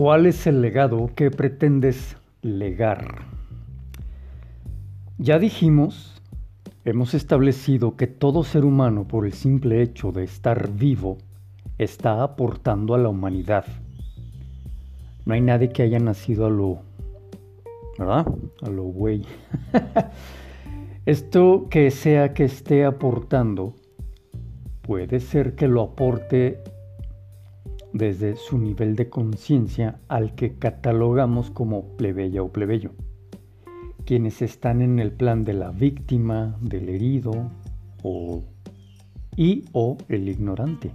¿Cuál es el legado que pretendes legar? Ya dijimos, hemos establecido que todo ser humano, por el simple hecho de estar vivo, está aportando a la humanidad. No hay nadie que haya nacido a lo, ¿verdad? A lo güey. Esto que sea que esté aportando, puede ser que lo aporte desde su nivel de conciencia al que catalogamos como plebeya o plebeyo, quienes están en el plan de la víctima, del herido o, y o el ignorante.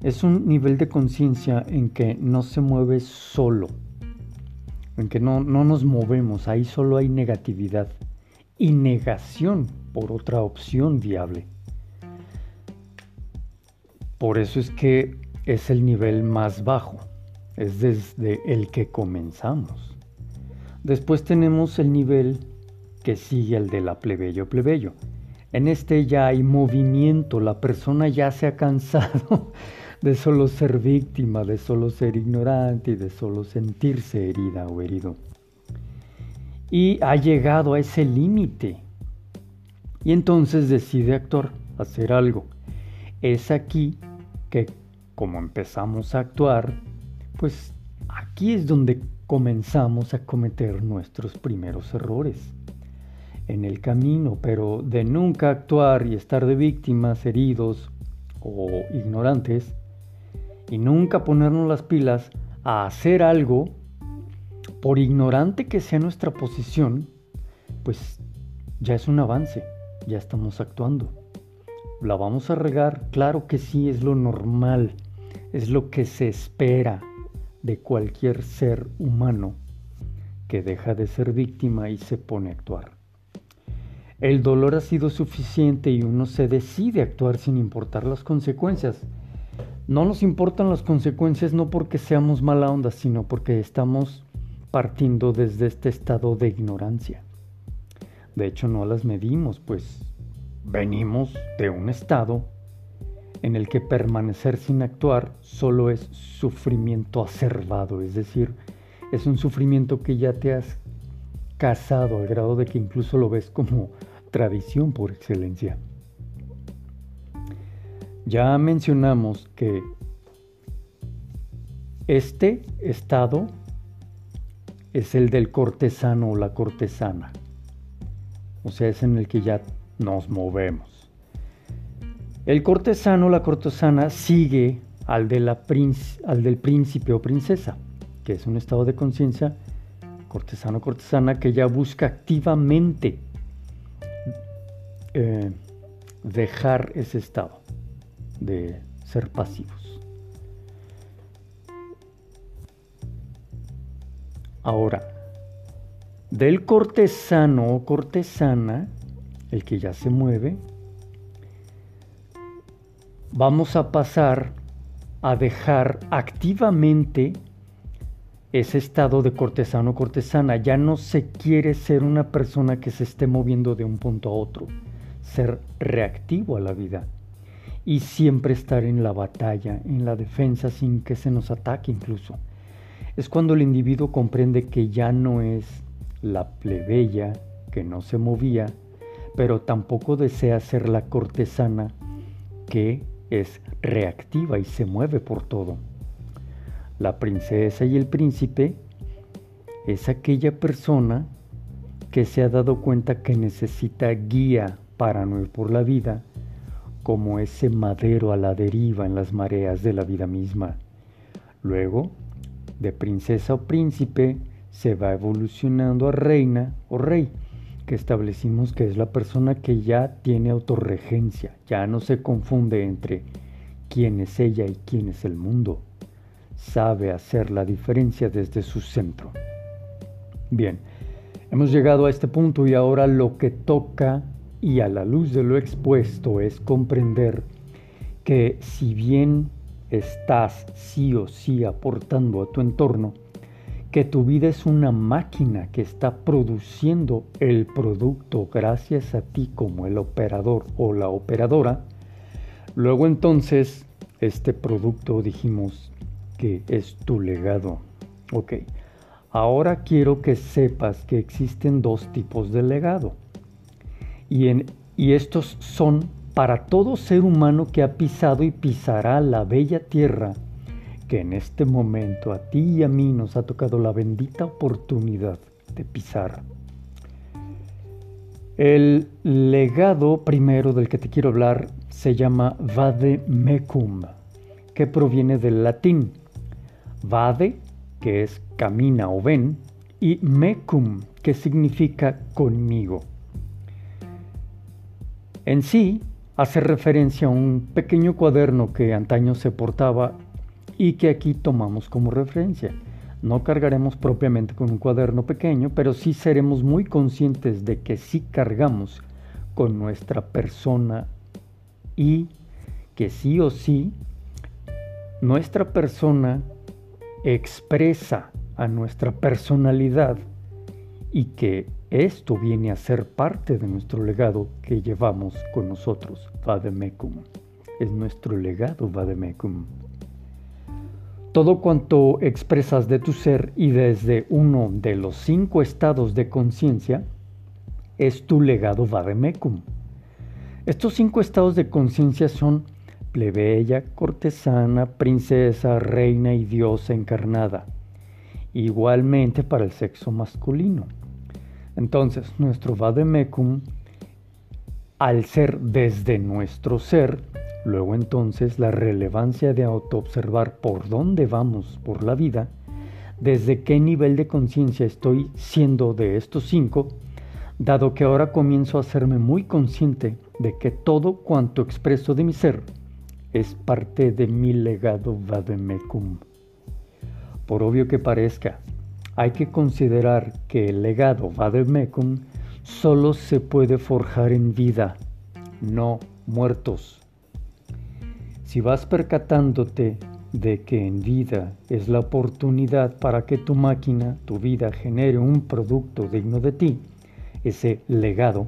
Es un nivel de conciencia en que no se mueve solo, en que no, no nos movemos, ahí solo hay negatividad y negación por otra opción viable. Por eso es que es el nivel más bajo, es desde el que comenzamos. Después tenemos el nivel que sigue al de la plebeyo plebeyo. En este ya hay movimiento, la persona ya se ha cansado de solo ser víctima, de solo ser ignorante y de solo sentirse herida o herido. Y ha llegado a ese límite. Y entonces decide actuar, hacer algo. Es aquí que como empezamos a actuar, pues aquí es donde comenzamos a cometer nuestros primeros errores en el camino, pero de nunca actuar y estar de víctimas, heridos o ignorantes, y nunca ponernos las pilas a hacer algo, por ignorante que sea nuestra posición, pues ya es un avance, ya estamos actuando. ¿La vamos a regar? Claro que sí, es lo normal, es lo que se espera de cualquier ser humano que deja de ser víctima y se pone a actuar. El dolor ha sido suficiente y uno se decide a actuar sin importar las consecuencias. No nos importan las consecuencias no porque seamos mala onda, sino porque estamos partiendo desde este estado de ignorancia. De hecho, no las medimos, pues Venimos de un estado en el que permanecer sin actuar solo es sufrimiento acervado, es decir, es un sufrimiento que ya te has casado al grado de que incluso lo ves como tradición por excelencia. Ya mencionamos que este estado es el del cortesano o la cortesana, o sea, es en el que ya nos movemos. El cortesano, la cortesana, sigue al, al del príncipe o princesa, que es un estado de conciencia cortesano cortesana que ya busca activamente eh, dejar ese estado de ser pasivos. Ahora, del cortesano o cortesana el que ya se mueve, vamos a pasar a dejar activamente ese estado de cortesano cortesana. Ya no se quiere ser una persona que se esté moviendo de un punto a otro, ser reactivo a la vida y siempre estar en la batalla, en la defensa sin que se nos ataque incluso. Es cuando el individuo comprende que ya no es la plebeya que no se movía, pero tampoco desea ser la cortesana que es reactiva y se mueve por todo. La princesa y el príncipe es aquella persona que se ha dado cuenta que necesita guía para no ir por la vida, como ese madero a la deriva en las mareas de la vida misma. Luego, de princesa o príncipe, se va evolucionando a reina o rey establecimos que es la persona que ya tiene autorregencia, ya no se confunde entre quién es ella y quién es el mundo, sabe hacer la diferencia desde su centro. Bien, hemos llegado a este punto y ahora lo que toca y a la luz de lo expuesto es comprender que si bien estás sí o sí aportando a tu entorno, que tu vida es una máquina que está produciendo el producto gracias a ti como el operador o la operadora, luego entonces este producto dijimos que es tu legado, Ok, ahora quiero que sepas que existen dos tipos de legado. Y, en, y estos son para todo ser humano que ha pisado y pisará la bella tierra que en este momento a ti y a mí nos ha tocado la bendita oportunidad de pisar. El legado primero del que te quiero hablar se llama Vade Mecum, que proviene del latín. Vade, que es camina o ven, y Mecum, que significa conmigo. En sí, hace referencia a un pequeño cuaderno que antaño se portaba y que aquí tomamos como referencia. No cargaremos propiamente con un cuaderno pequeño, pero sí seremos muy conscientes de que sí cargamos con nuestra persona y que sí o sí nuestra persona expresa a nuestra personalidad y que esto viene a ser parte de nuestro legado que llevamos con nosotros, Vademecum. Es nuestro legado, Vademecum. Todo cuanto expresas de tu ser y desde uno de los cinco estados de conciencia es tu legado Vademecum. Estos cinco estados de conciencia son plebeya, cortesana, princesa, reina y diosa encarnada, igualmente para el sexo masculino. Entonces, nuestro vademecum, al ser desde nuestro ser, luego entonces la relevancia de autoobservar por dónde vamos por la vida, desde qué nivel de conciencia estoy siendo de estos cinco, dado que ahora comienzo a hacerme muy consciente de que todo cuanto expreso de mi ser es parte de mi legado vademecum. Por obvio que parezca, hay que considerar que el legado Vademecum solo se puede forjar en vida, no muertos. Si vas percatándote de que en vida es la oportunidad para que tu máquina, tu vida, genere un producto digno de ti, ese legado,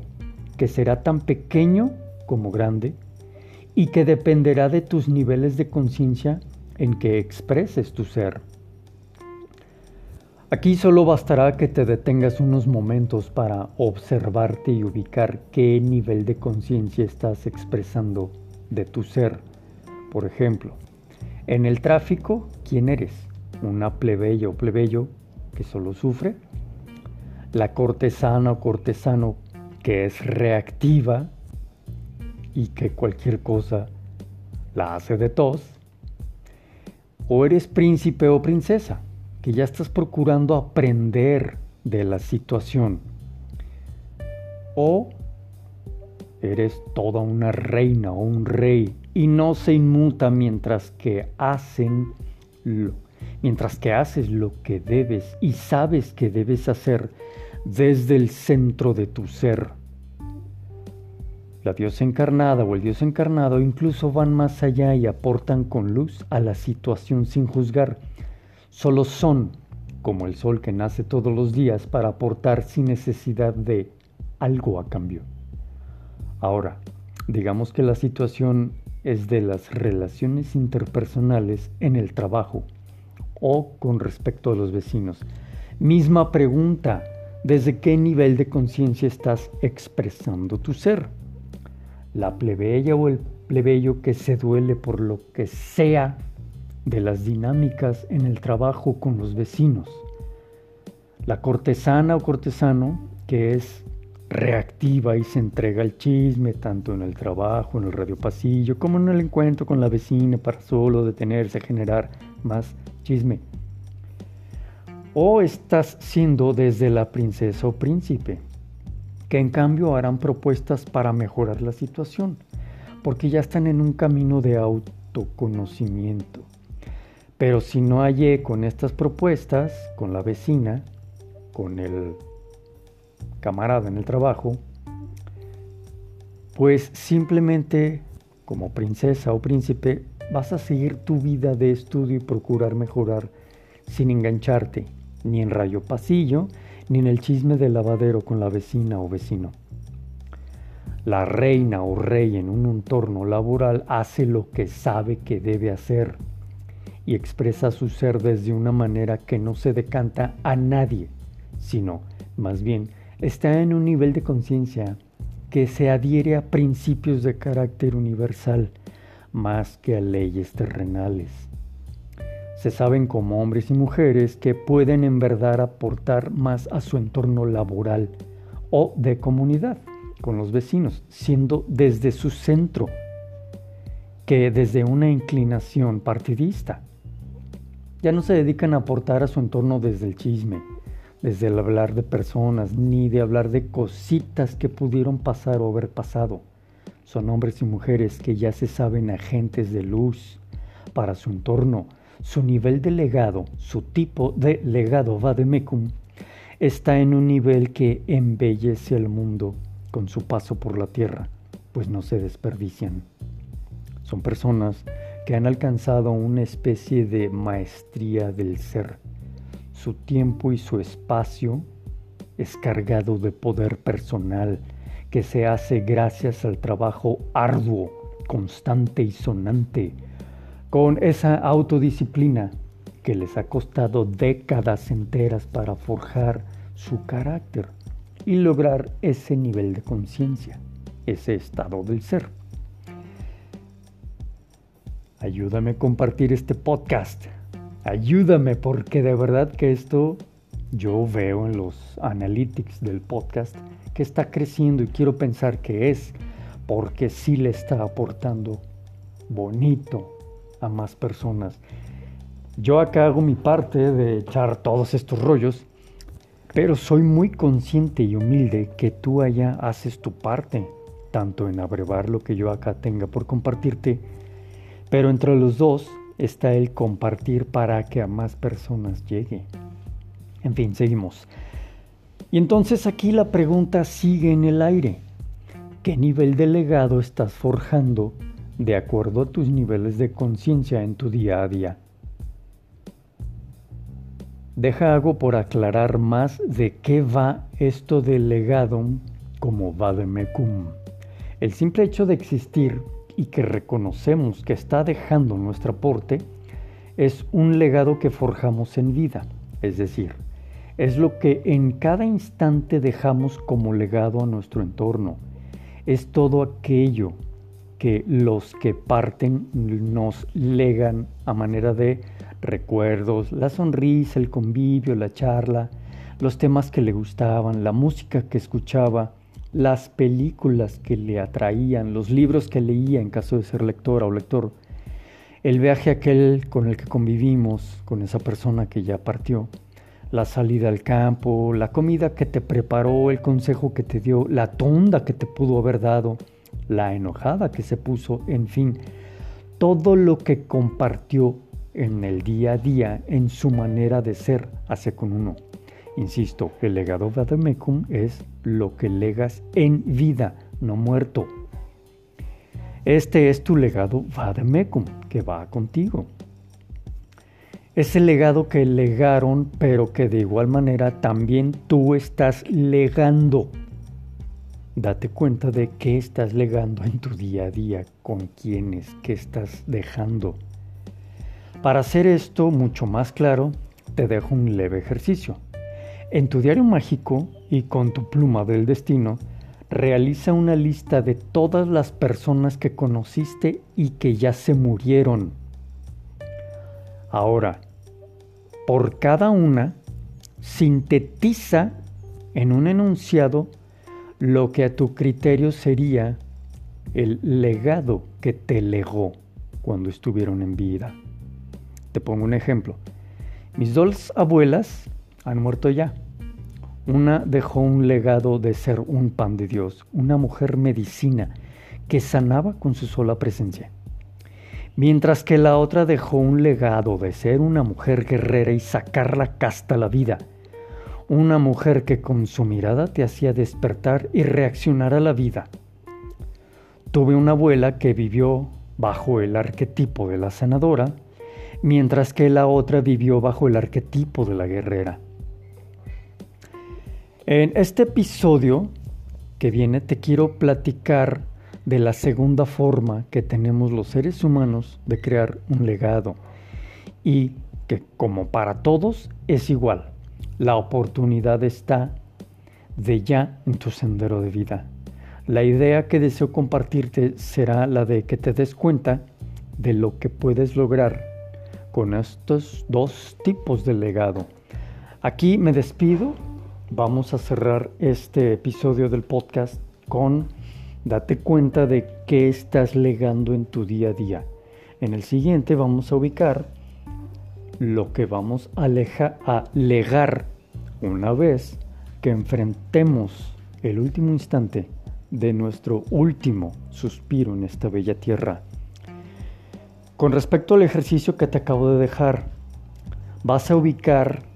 que será tan pequeño como grande, y que dependerá de tus niveles de conciencia en que expreses tu ser. Aquí solo bastará que te detengas unos momentos para observarte y ubicar qué nivel de conciencia estás expresando de tu ser. Por ejemplo, en el tráfico, ¿quién eres? ¿Una plebeya o plebeyo que solo sufre? ¿La cortesana o cortesano que es reactiva y que cualquier cosa la hace de tos? ¿O eres príncipe o princesa? Que ya estás procurando aprender de la situación. O eres toda una reina o un rey y no se inmuta mientras que hacen lo, mientras que haces lo que debes y sabes que debes hacer desde el centro de tu ser. La diosa encarnada o el dios encarnado incluso van más allá y aportan con luz a la situación sin juzgar solo son como el sol que nace todos los días para aportar sin necesidad de algo a cambio. Ahora, digamos que la situación es de las relaciones interpersonales en el trabajo o con respecto a los vecinos. Misma pregunta, ¿desde qué nivel de conciencia estás expresando tu ser? La plebeya o el plebeyo que se duele por lo que sea de las dinámicas en el trabajo con los vecinos. La cortesana o cortesano que es reactiva y se entrega al chisme tanto en el trabajo, en el radio pasillo, como en el encuentro con la vecina para solo detenerse a generar más chisme. O estás siendo desde la princesa o príncipe, que en cambio harán propuestas para mejorar la situación, porque ya están en un camino de autoconocimiento. Pero si no hallé con estas propuestas, con la vecina, con el camarada en el trabajo, pues simplemente como princesa o príncipe vas a seguir tu vida de estudio y procurar mejorar sin engancharte ni en rayo pasillo ni en el chisme del lavadero con la vecina o vecino. La reina o rey en un entorno laboral hace lo que sabe que debe hacer y expresa su ser desde una manera que no se decanta a nadie, sino, más bien, está en un nivel de conciencia que se adhiere a principios de carácter universal más que a leyes terrenales. Se saben como hombres y mujeres que pueden en verdad aportar más a su entorno laboral o de comunidad con los vecinos, siendo desde su centro que desde una inclinación partidista. Ya no se dedican a aportar a su entorno desde el chisme, desde el hablar de personas, ni de hablar de cositas que pudieron pasar o haber pasado. Son hombres y mujeres que ya se saben agentes de luz para su entorno. Su nivel de legado, su tipo de legado vademecum, está en un nivel que embellece al mundo con su paso por la tierra, pues no se desperdician. Son personas que han alcanzado una especie de maestría del ser su tiempo y su espacio es cargado de poder personal que se hace gracias al trabajo arduo, constante y sonante, con esa autodisciplina que les ha costado décadas enteras para forjar su carácter y lograr ese nivel de conciencia, ese estado del ser. Ayúdame a compartir este podcast ayúdame porque de verdad que esto yo veo en los analytics del podcast que está creciendo y quiero pensar que es porque sí le está aportando bonito a más personas. Yo acá hago mi parte de echar todos estos rollos, pero soy muy consciente y humilde que tú allá haces tu parte, tanto en abrevar lo que yo acá tenga por compartirte, pero entre los dos está el compartir para que a más personas llegue. En fin, seguimos. Y entonces aquí la pregunta sigue en el aire. ¿Qué nivel de legado estás forjando de acuerdo a tus niveles de conciencia en tu día a día? Deja algo por aclarar más de qué va esto del legado como vademecum. El simple hecho de existir y que reconocemos que está dejando nuestro aporte es un legado que forjamos en vida, es decir, es lo que en cada instante dejamos como legado a nuestro entorno, es todo aquello que los que parten nos legan a manera de recuerdos, la sonrisa, el convivio, la charla, los temas que le gustaban, la música que escuchaba, las películas que le atraían, los libros que leía en caso de ser lectora o lector, el viaje aquel con el que convivimos, con esa persona que ya partió, la salida al campo, la comida que te preparó, el consejo que te dio, la tonda que te pudo haber dado, la enojada que se puso, en fin, todo lo que compartió en el día a día, en su manera de ser hace con uno. Insisto, el legado vademecum es lo que legas en vida, no muerto. Este es tu legado vademecum, que va contigo. Es el legado que legaron, pero que de igual manera también tú estás legando. Date cuenta de qué estás legando en tu día a día, con quiénes, qué estás dejando. Para hacer esto mucho más claro, te dejo un leve ejercicio. En tu diario mágico y con tu pluma del destino, realiza una lista de todas las personas que conociste y que ya se murieron. Ahora, por cada una, sintetiza en un enunciado lo que a tu criterio sería el legado que te legó cuando estuvieron en vida. Te pongo un ejemplo. Mis dos abuelas han muerto ya. Una dejó un legado de ser un pan de Dios, una mujer medicina que sanaba con su sola presencia. Mientras que la otra dejó un legado de ser una mujer guerrera y sacar la casta a la vida. Una mujer que con su mirada te hacía despertar y reaccionar a la vida. Tuve una abuela que vivió bajo el arquetipo de la sanadora, mientras que la otra vivió bajo el arquetipo de la guerrera. En este episodio que viene te quiero platicar de la segunda forma que tenemos los seres humanos de crear un legado y que como para todos es igual. La oportunidad está de ya en tu sendero de vida. La idea que deseo compartirte será la de que te des cuenta de lo que puedes lograr con estos dos tipos de legado. Aquí me despido. Vamos a cerrar este episodio del podcast con date cuenta de qué estás legando en tu día a día. En el siguiente vamos a ubicar lo que vamos a, a legar una vez que enfrentemos el último instante de nuestro último suspiro en esta bella tierra. Con respecto al ejercicio que te acabo de dejar, vas a ubicar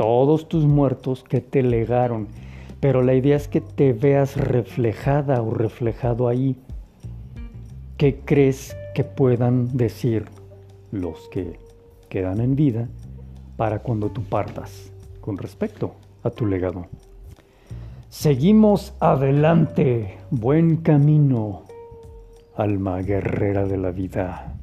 todos tus muertos que te legaron, pero la idea es que te veas reflejada o reflejado ahí. ¿Qué crees que puedan decir los que quedan en vida para cuando tú partas con respecto a tu legado? Seguimos adelante, buen camino, alma guerrera de la vida.